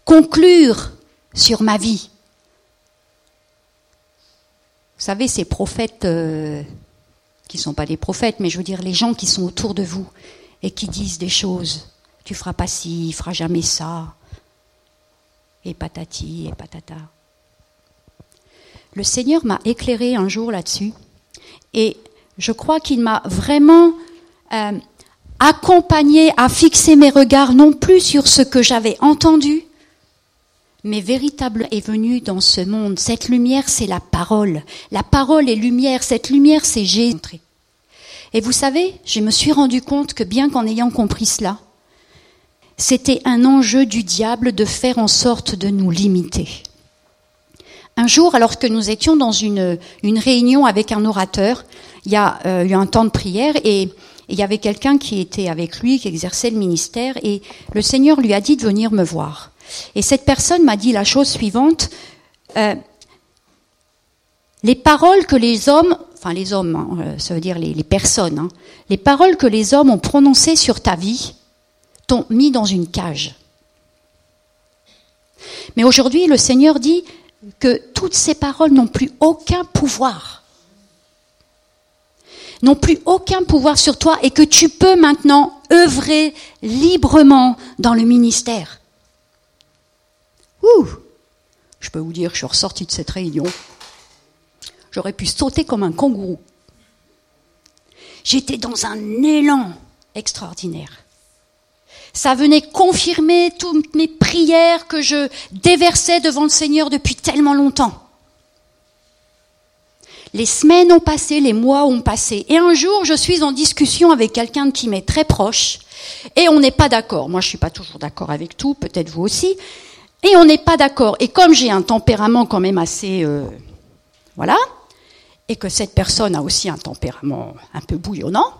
A: Conclure sur ma vie. Vous savez, ces prophètes euh, qui ne sont pas des prophètes, mais je veux dire les gens qui sont autour de vous et qui disent des choses. Tu feras pas ci, feras jamais ça. Et patati et patata. Le Seigneur m'a éclairé un jour là-dessus et je crois qu'il m'a vraiment euh, accompagné à fixer mes regards non plus sur ce que j'avais entendu, mais véritable est venu dans ce monde. Cette lumière, c'est la parole. La parole est lumière. Cette lumière, c'est Jésus. Et vous savez, je me suis rendu compte que bien qu'en ayant compris cela, c'était un enjeu du diable de faire en sorte de nous limiter. Un jour, alors que nous étions dans une, une réunion avec un orateur, il y a euh, eu un temps de prière et il y avait quelqu'un qui était avec lui, qui exerçait le ministère, et le Seigneur lui a dit de venir me voir. Et cette personne m'a dit la chose suivante, euh, les paroles que les hommes, enfin les hommes, hein, euh, ça veut dire les, personnes, hein, les paroles que les hommes ont prononcées sur ta vie t'ont mis dans une cage. Mais aujourd'hui, le Seigneur dit que toutes ces paroles n'ont plus aucun pouvoir n'ont plus aucun pouvoir sur toi et que tu peux maintenant œuvrer librement dans le ministère. Ouh Je peux vous dire je suis ressortie de cette réunion. J'aurais pu sauter comme un kangourou. J'étais dans un élan extraordinaire. Ça venait confirmer toutes mes prières que je déversais devant le Seigneur depuis tellement longtemps. Les semaines ont passé, les mois ont passé. Et un jour, je suis en discussion avec quelqu'un qui m'est très proche. Et on n'est pas d'accord. Moi, je suis pas toujours d'accord avec tout, peut-être vous aussi. Et on n'est pas d'accord. Et comme j'ai un tempérament quand même assez... Euh, voilà. Et que cette personne a aussi un tempérament un peu bouillonnant,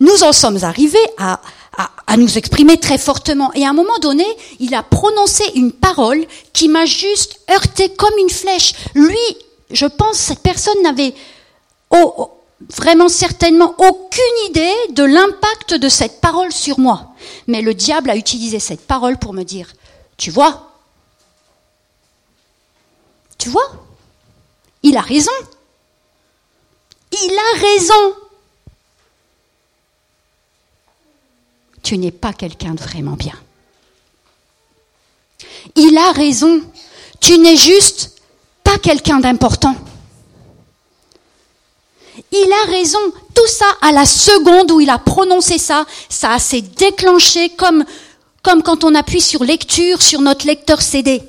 A: nous en sommes arrivés à, à, à, nous exprimer très fortement. Et à un moment donné, il a prononcé une parole qui m'a juste heurté comme une flèche. Lui, je pense, cette personne n'avait vraiment certainement aucune idée de l'impact de cette parole sur moi. Mais le diable a utilisé cette parole pour me dire, tu vois, tu vois, il a raison. Il a raison. Tu n'es pas quelqu'un de vraiment bien. Il a raison. Tu n'es juste quelqu'un d'important. Il a raison. Tout ça, à la seconde où il a prononcé ça, ça s'est déclenché comme, comme quand on appuie sur lecture sur notre lecteur CD.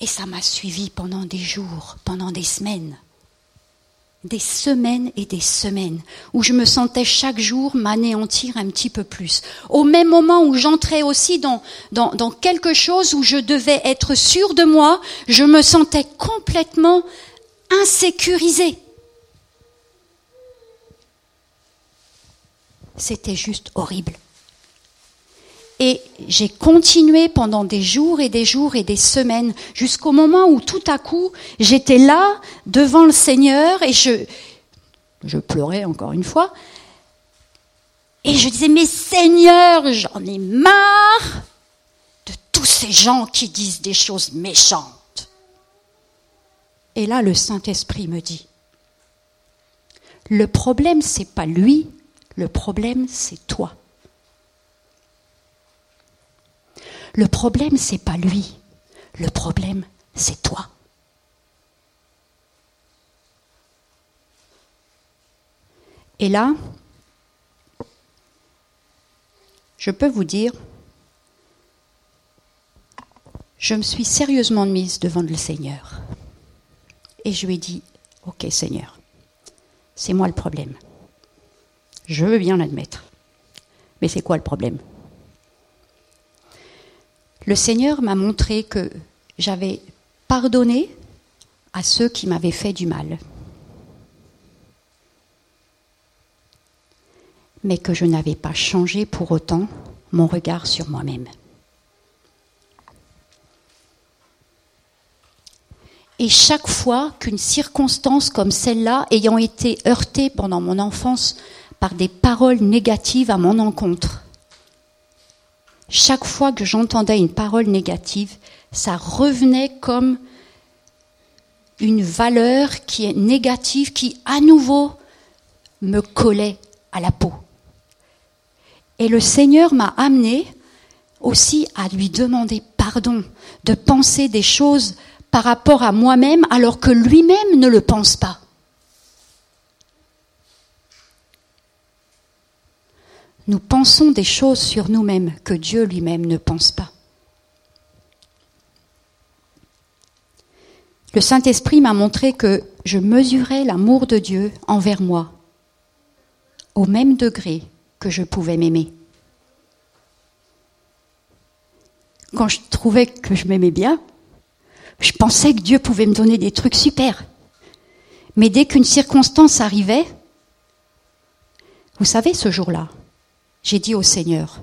A: Et ça m'a suivi pendant des jours, pendant des semaines des semaines et des semaines où je me sentais chaque jour m'anéantir un petit peu plus. Au même moment où j'entrais aussi dans, quelque chose où je devais être sûre de moi, je me sentais complètement insécurisée. C'était juste horrible. Et j'ai continué pendant des jours et des jours et des semaines, jusqu'au moment où tout à coup, j'étais là, devant le Seigneur, et je, je pleurais encore une fois. Et je disais, mais Seigneur, j'en ai marre de tous ces gens qui disent des choses méchantes. Et là, le Saint-Esprit me dit, le problème, c'est pas lui, le problème, c'est toi. Le problème, c'est pas lui. Le problème, c'est toi. Et là, je peux vous dire, je me suis sérieusement mise devant le Seigneur. Et je lui ai dit, OK Seigneur, c'est moi le problème. Je veux bien l'admettre. Mais c'est quoi le problème? Le Seigneur m'a montré que j'avais pardonné à ceux qui m'avaient fait du mal, mais que je n'avais pas changé pour autant mon regard sur moi-même. Et chaque fois qu'une circonstance comme celle-là, ayant été heurtée pendant mon enfance par des paroles négatives à mon encontre, chaque fois que j'entendais une parole négative, ça revenait comme une valeur qui est négative, qui à nouveau me collait à la peau. Et le Seigneur m'a amené aussi à lui demander pardon, de penser des choses par rapport à moi-même alors que lui-même ne le pense pas. Nous pensons des choses sur nous-mêmes que Dieu lui-même ne pense pas. Le Saint-Esprit m'a montré que je mesurais l'amour de Dieu envers moi au même degré que je pouvais m'aimer. Quand je trouvais que je m'aimais bien, je pensais que Dieu pouvait me donner des trucs super. Mais dès qu'une circonstance arrivait, vous savez, ce jour-là, j'ai dit au Seigneur,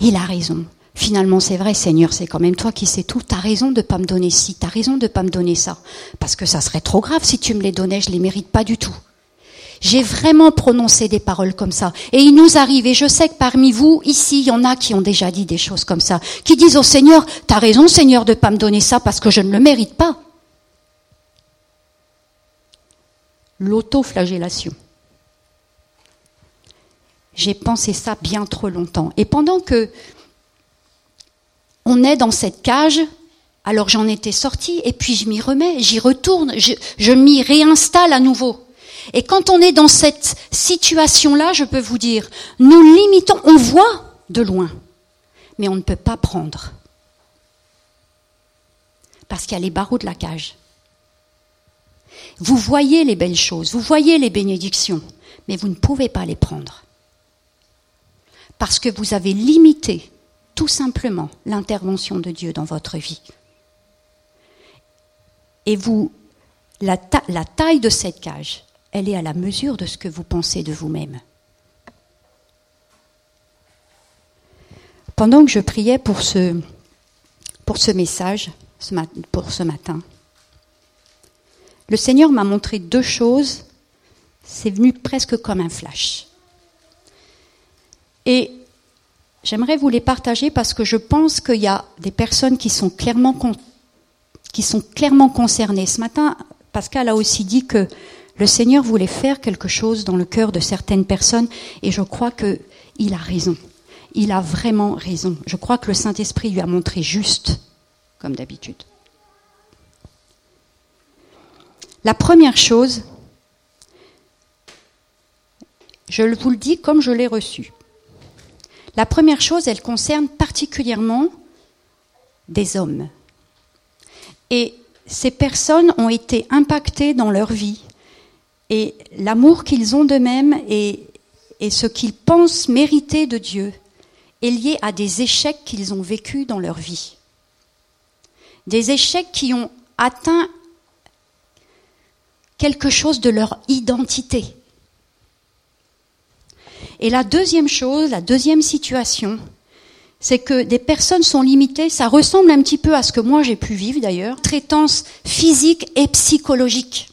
A: il a raison. Finalement, c'est vrai, Seigneur, c'est quand même toi qui sais tout. T'as raison de pas me donner ci, t'as raison de pas me donner ça. Parce que ça serait trop grave si tu me les donnais, je les mérite pas du tout. J'ai vraiment prononcé des paroles comme ça. Et il nous arrive, et je sais que parmi vous, ici, il y en a qui ont déjà dit des choses comme ça, qui disent au Seigneur, t'as raison, Seigneur, de pas me donner ça parce que je ne le mérite pas. L'autoflagellation. J'ai pensé ça bien trop longtemps. Et pendant que on est dans cette cage, alors j'en étais sortie et puis je m'y remets, j'y retourne, je, je m'y réinstalle à nouveau. Et quand on est dans cette situation-là, je peux vous dire, nous limitons, on voit de loin, mais on ne peut pas prendre. Parce qu'il y a les barreaux de la cage. Vous voyez les belles choses, vous voyez les bénédictions, mais vous ne pouvez pas les prendre parce que vous avez limité tout simplement l'intervention de Dieu dans votre vie. Et vous, la, taille de cette cage, elle est à la mesure de ce que vous pensez de vous-même. Pendant que je priais pour ce, pour ce message, pour ce matin, le Seigneur m'a montré deux choses. C'est venu presque comme un flash. Et j'aimerais vous les partager parce que je pense qu'il y a des personnes qui sont clairement, qui sont clairement concernées. Ce matin, Pascal a aussi dit que le Seigneur voulait faire quelque chose dans le cœur de certaines personnes et je crois qu'il a raison. Il a vraiment raison. Je crois que le Saint-Esprit lui a montré juste, comme d'habitude. La première chose, je vous le dis comme je l'ai reçu. La première chose, elle concerne particulièrement des hommes. Et ces personnes ont été impactées dans leur vie. Et l'amour qu'ils ont d'eux-mêmes et, et ce qu'ils pensent mériter de Dieu est lié à des échecs qu'ils ont vécus dans leur vie. Des échecs qui ont atteint quelque chose de leur identité. Et la deuxième chose, la deuxième situation, c'est que des personnes sont limitées, ça ressemble un petit peu à ce que moi j'ai pu vivre d'ailleurs, traitance physique et psychologique.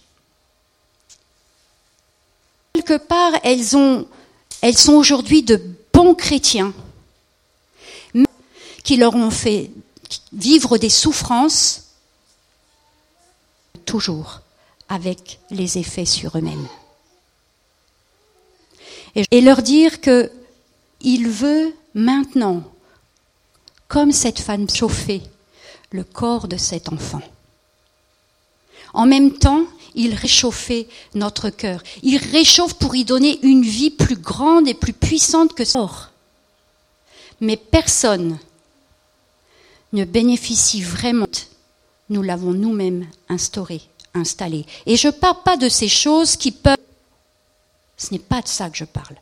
A: Quelque part, elles, ont, sont aujourd'hui de bons chrétiens qui leur ont fait vivre des souffrances, toujours avec les effets sur eux-mêmes et leur dire que il veut maintenant, comme cette femme, chauffer le corps de cet enfant. En même temps, il réchauffait notre cœur. Il réchauffe pour y donner une vie plus grande et plus puissante que ça. Mais personne ne bénéficie vraiment. Nous l'avons nous-mêmes instauré, installé. Et je ne parle pas de ces choses qui peuvent ce n'est pas de ça que je parle.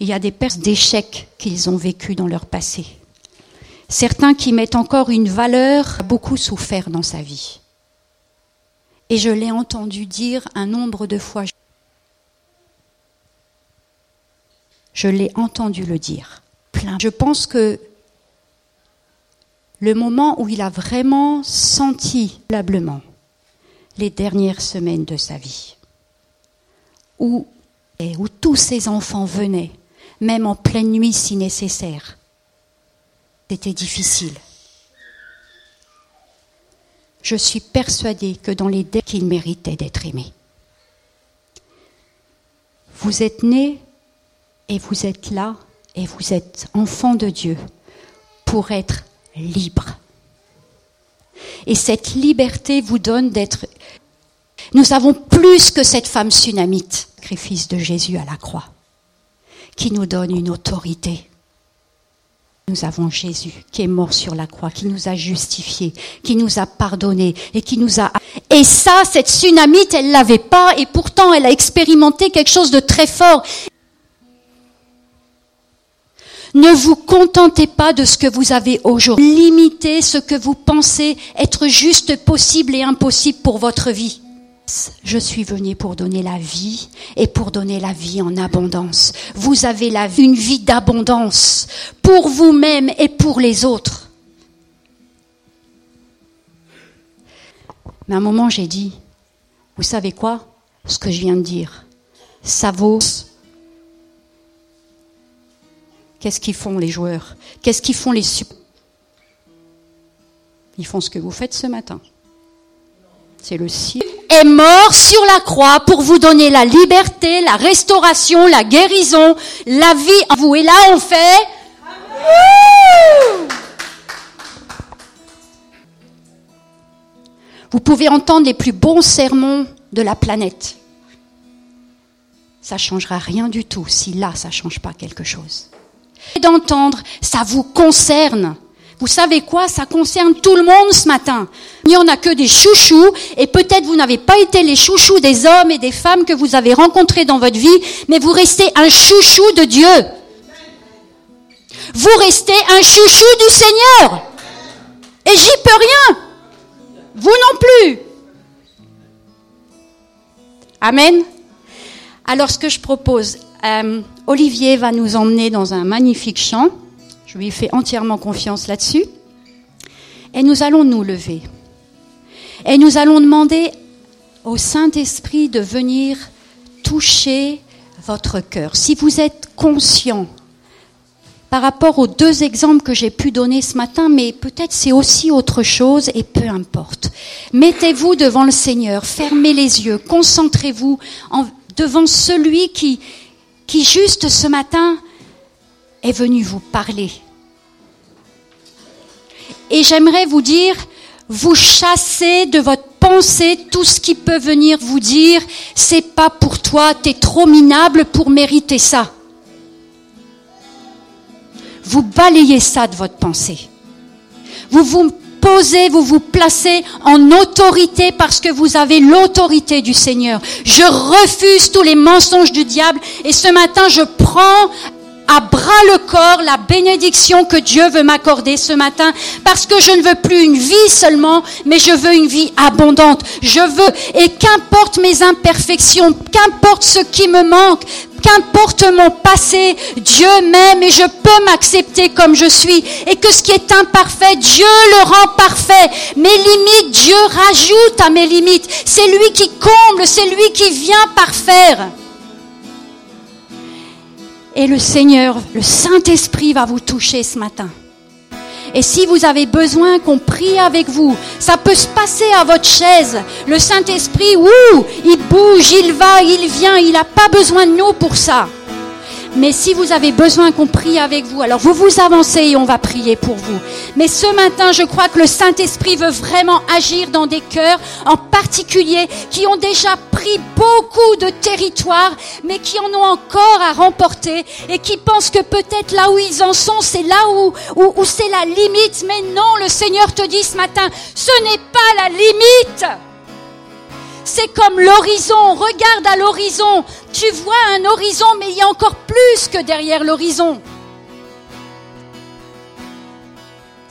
A: Il y a des pertes d'échecs qu'ils ont vécu dans leur passé. Certains qui mettent encore une valeur, beaucoup souffert dans sa vie. Et je l'ai entendu dire un nombre de fois. Je l'ai entendu le dire. Plein. Je pense que le moment où il a vraiment senti lablement les dernières semaines de sa vie, où, tous ces enfants venaient, même en pleine nuit si nécessaire. C'était difficile. Je suis persuadée que dans les dés qu'il méritait d'être aimé. Vous êtes nés et vous êtes là et vous êtes enfants de Dieu pour être libres. Et cette liberté vous donne d'être nous avons plus que cette femme sunamite, sacrifice de Jésus à la croix, qui nous donne une autorité. Nous avons Jésus qui est mort sur la croix, qui nous a justifiés, qui nous a pardonnés et qui nous a... Et ça, cette tsunamite, elle l'avait pas et pourtant elle a expérimenté quelque chose de très fort. Ne vous contentez pas de ce que vous avez aujourd'hui. Limitez ce que vous pensez être juste possible et impossible pour votre vie. Je suis venu pour donner la vie et pour donner la vie en abondance. Vous avez une vie d'abondance pour vous-même et pour les autres. Mais à un moment, j'ai dit, vous savez quoi? Ce que je viens de dire, ça vaut. Qu'est-ce qu'ils font les joueurs? Qu'est-ce qu'ils font les Ils font ce que vous faites ce matin. C'est le ciel est mort sur la croix pour vous donner la liberté, la restauration, la guérison, la vie en vous. Et là, on fait... Vous pouvez entendre les plus bons sermons de la planète. Ça changera rien du tout si là, ça change pas quelque chose. D'entendre, ça vous concerne. Vous savez quoi? Ça concerne tout le monde ce matin. Il n'y en a que des chouchous, et peut-être vous n'avez pas été les chouchous des hommes et des femmes que vous avez rencontrés dans votre vie, mais vous restez un chouchou de Dieu. Vous restez un chouchou du Seigneur. Et j'y peux rien. Vous non plus. Amen. Alors ce que je propose, euh, Olivier va nous emmener dans un magnifique chant. Je lui fais entièrement confiance là-dessus. Et nous allons nous lever. Et nous allons demander au Saint-Esprit de venir toucher votre cœur. Si vous êtes conscient par rapport aux deux exemples que j'ai pu donner ce matin, mais peut-être c'est aussi autre chose et peu importe. Mettez-vous devant le Seigneur, fermez les yeux, concentrez-vous devant celui qui, qui juste ce matin est venu vous parler. Et j'aimerais vous dire, vous chassez de votre pensée tout ce qui peut venir vous dire, c'est pas pour toi, t'es trop minable pour mériter ça. Vous balayez ça de votre pensée. Vous vous posez, vous vous placez en autorité parce que vous avez l'autorité du Seigneur. Je refuse tous les mensonges du diable et ce matin je prends à bras le corps la bénédiction que Dieu veut m'accorder ce matin parce que je ne veux plus une vie seulement, mais je veux une vie abondante. Je veux, et qu'importe mes imperfections, qu'importe ce qui me manque, qu'importe mon passé, Dieu m'aime et je peux m'accepter comme je suis et que ce qui est imparfait, Dieu le rend parfait. Mes limites, Dieu rajoute à mes limites. C'est lui qui comble, c'est lui qui vient parfaire. Et le Seigneur, le Saint-Esprit va vous toucher ce matin. Et si vous avez besoin qu'on prie avec vous, ça peut se passer à votre chaise. Le Saint-Esprit, ouh, il bouge, il va, il vient, il n'a pas besoin de nous pour ça. Mais si vous avez besoin qu'on prie avec vous, alors vous vous avancez et on va prier pour vous. Mais ce matin, je crois que le Saint-Esprit veut vraiment agir dans des cœurs en particulier qui ont déjà pris beaucoup de territoire, mais qui en ont encore à remporter et qui pensent que peut-être là où ils en sont, c'est là où, où, où c'est la limite. Mais non, le Seigneur te dit ce matin, ce n'est pas la limite. C'est comme l'horizon. Regarde à l'horizon. Tu vois un horizon, mais il y a encore plus que derrière l'horizon.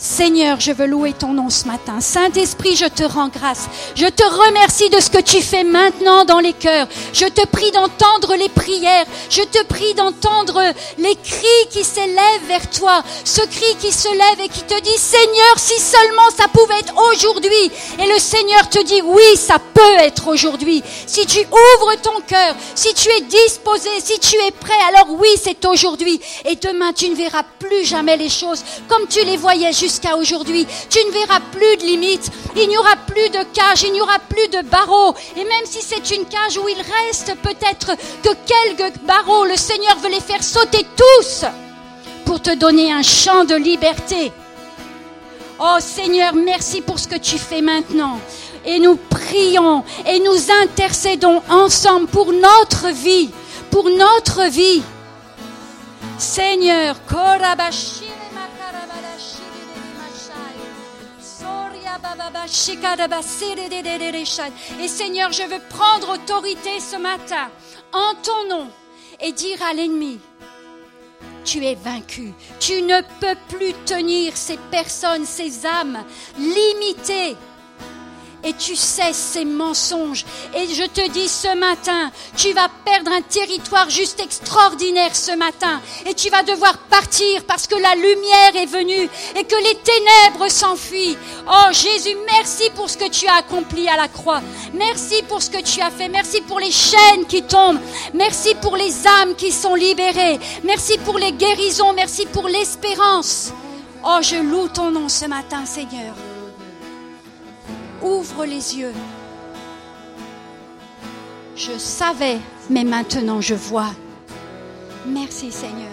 A: Seigneur, je veux louer ton nom ce matin. Saint-Esprit, je te rends grâce. Je te remercie de ce que tu fais maintenant dans les cœurs. Je te prie d'entendre les prières. Je te prie d'entendre les cris qui s'élèvent vers toi. Ce cri qui se lève et qui te dit, Seigneur, si seulement ça pouvait être aujourd'hui. Et le Seigneur te dit, oui, ça peut être aujourd'hui. Si tu ouvres ton cœur, si tu es disposé, si tu es prêt, alors oui, c'est aujourd'hui. Et demain, tu ne verras plus jamais les choses comme tu les voyais juste jusqu'à aujourd'hui. Tu ne verras plus de limites, il n'y aura plus de cage, il n'y aura plus de barreaux. Et même si c'est une cage où il reste peut-être que quelques barreaux, le Seigneur veut les faire sauter tous pour te donner un champ de liberté. Oh Seigneur, merci pour ce que tu fais maintenant. Et nous prions et nous intercédons ensemble pour notre vie, pour notre vie. Seigneur, Korabashi. Et Seigneur, je veux prendre autorité ce matin en ton nom et dire à l'ennemi, tu es vaincu. Tu ne peux plus tenir ces personnes, ces âmes limitées et tu cesses ces mensonges. Et je te dis ce matin, tu vas perdre un territoire juste extraordinaire ce matin. Et tu vas devoir partir parce que la lumière est venue et que les ténèbres s'enfuient. Oh Jésus, merci pour ce que tu as accompli à la croix. Merci pour ce que tu as fait. Merci pour les chaînes qui tombent. Merci pour les âmes qui sont libérées. Merci pour les guérisons. Merci pour l'espérance. Oh, je loue ton nom ce matin, Seigneur. Ouvre les yeux. Je savais, mais maintenant je vois. Merci Seigneur.